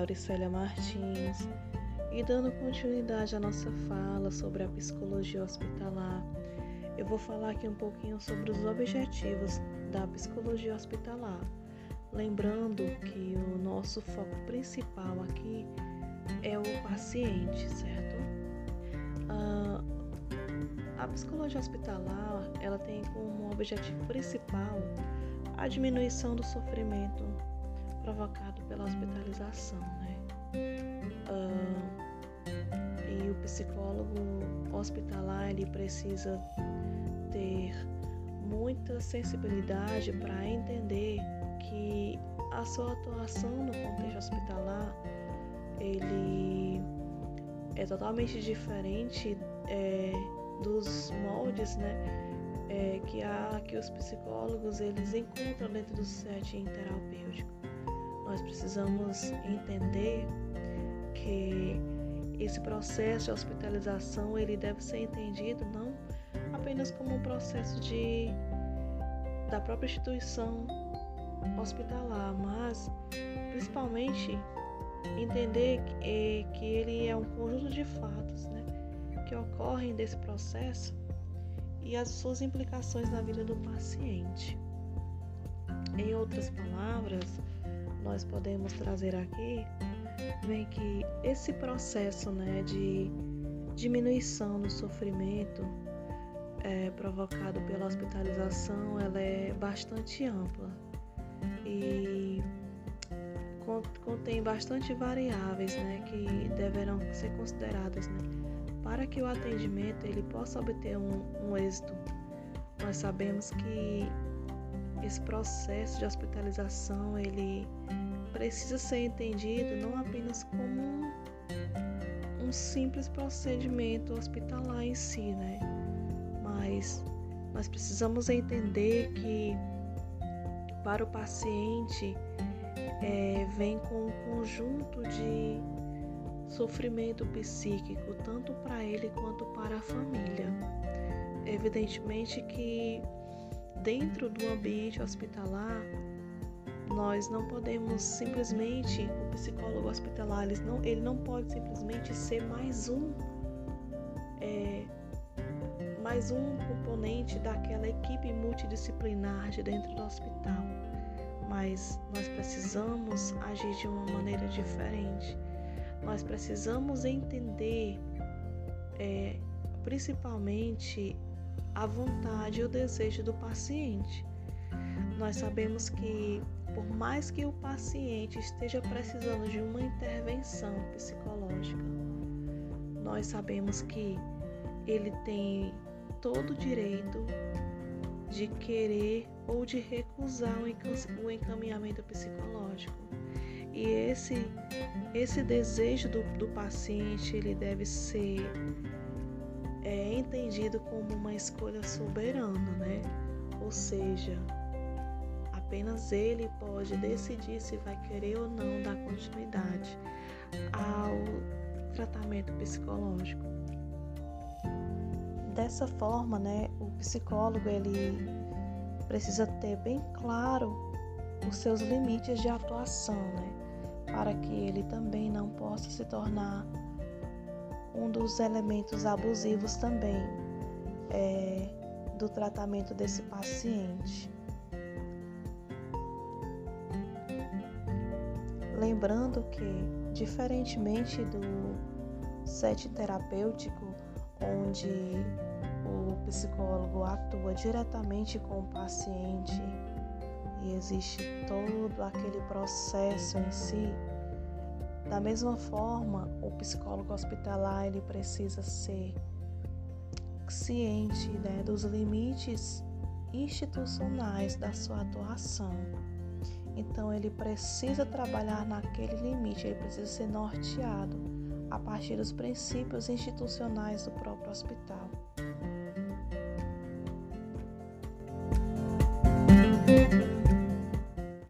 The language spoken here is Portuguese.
Auricélia Martins e dando continuidade à nossa fala sobre a psicologia hospitalar, eu vou falar aqui um pouquinho sobre os objetivos da psicologia hospitalar. Lembrando que o nosso foco principal aqui é o paciente, certo? Uh, a psicologia hospitalar ela tem como objetivo principal a diminuição do sofrimento provocado pela hospitalização, né? Uh, e o psicólogo hospitalar ele precisa ter muita sensibilidade para entender que a sua atuação no contexto hospitalar ele é totalmente diferente é, dos moldes, né, é, que há que os psicólogos eles encontram dentro do setting terapêutico. Nós precisamos entender que esse processo de hospitalização ele deve ser entendido não apenas como um processo de da própria instituição hospitalar, mas principalmente entender que, que ele é um conjunto de fatos né, que ocorrem desse processo e as suas implicações na vida do paciente. Em outras palavras, nós podemos trazer aqui vem que esse processo né, de diminuição do sofrimento é, provocado pela hospitalização ela é bastante ampla e contém bastante variáveis né, que deverão ser consideradas né, para que o atendimento ele possa obter um, um êxito. Nós sabemos que esse processo de hospitalização ele precisa ser entendido não apenas como um, simples procedimento hospitalar em si, né? Mas nós precisamos entender que para o paciente é, vem com um conjunto de sofrimento psíquico, tanto para ele quanto para a família. Evidentemente que dentro do ambiente hospitalar, nós não podemos simplesmente, o psicólogo hospitalar, ele não, ele não pode simplesmente ser mais um, é, mais um componente daquela equipe multidisciplinar de dentro do hospital. Mas nós precisamos agir de uma maneira diferente. Nós precisamos entender, é, principalmente, a vontade e o desejo do paciente. Nós sabemos que por mais que o paciente esteja precisando de uma intervenção psicológica, nós sabemos que ele tem todo o direito de querer ou de recusar o encaminhamento psicológico. E esse, esse desejo do, do paciente ele deve ser é, entendido como uma escolha soberana, né? Ou seja, Apenas ele pode decidir se vai querer ou não dar continuidade ao tratamento psicológico. Dessa forma, né, o psicólogo ele precisa ter bem claro os seus limites de atuação, né, para que ele também não possa se tornar um dos elementos abusivos também é, do tratamento desse paciente. Lembrando que, diferentemente do set terapêutico, onde o psicólogo atua diretamente com o paciente e existe todo aquele processo em si, da mesma forma, o psicólogo hospitalar ele precisa ser ciente né, dos limites institucionais da sua atuação. Então ele precisa trabalhar naquele limite, ele precisa ser norteado a partir dos princípios institucionais do próprio hospital.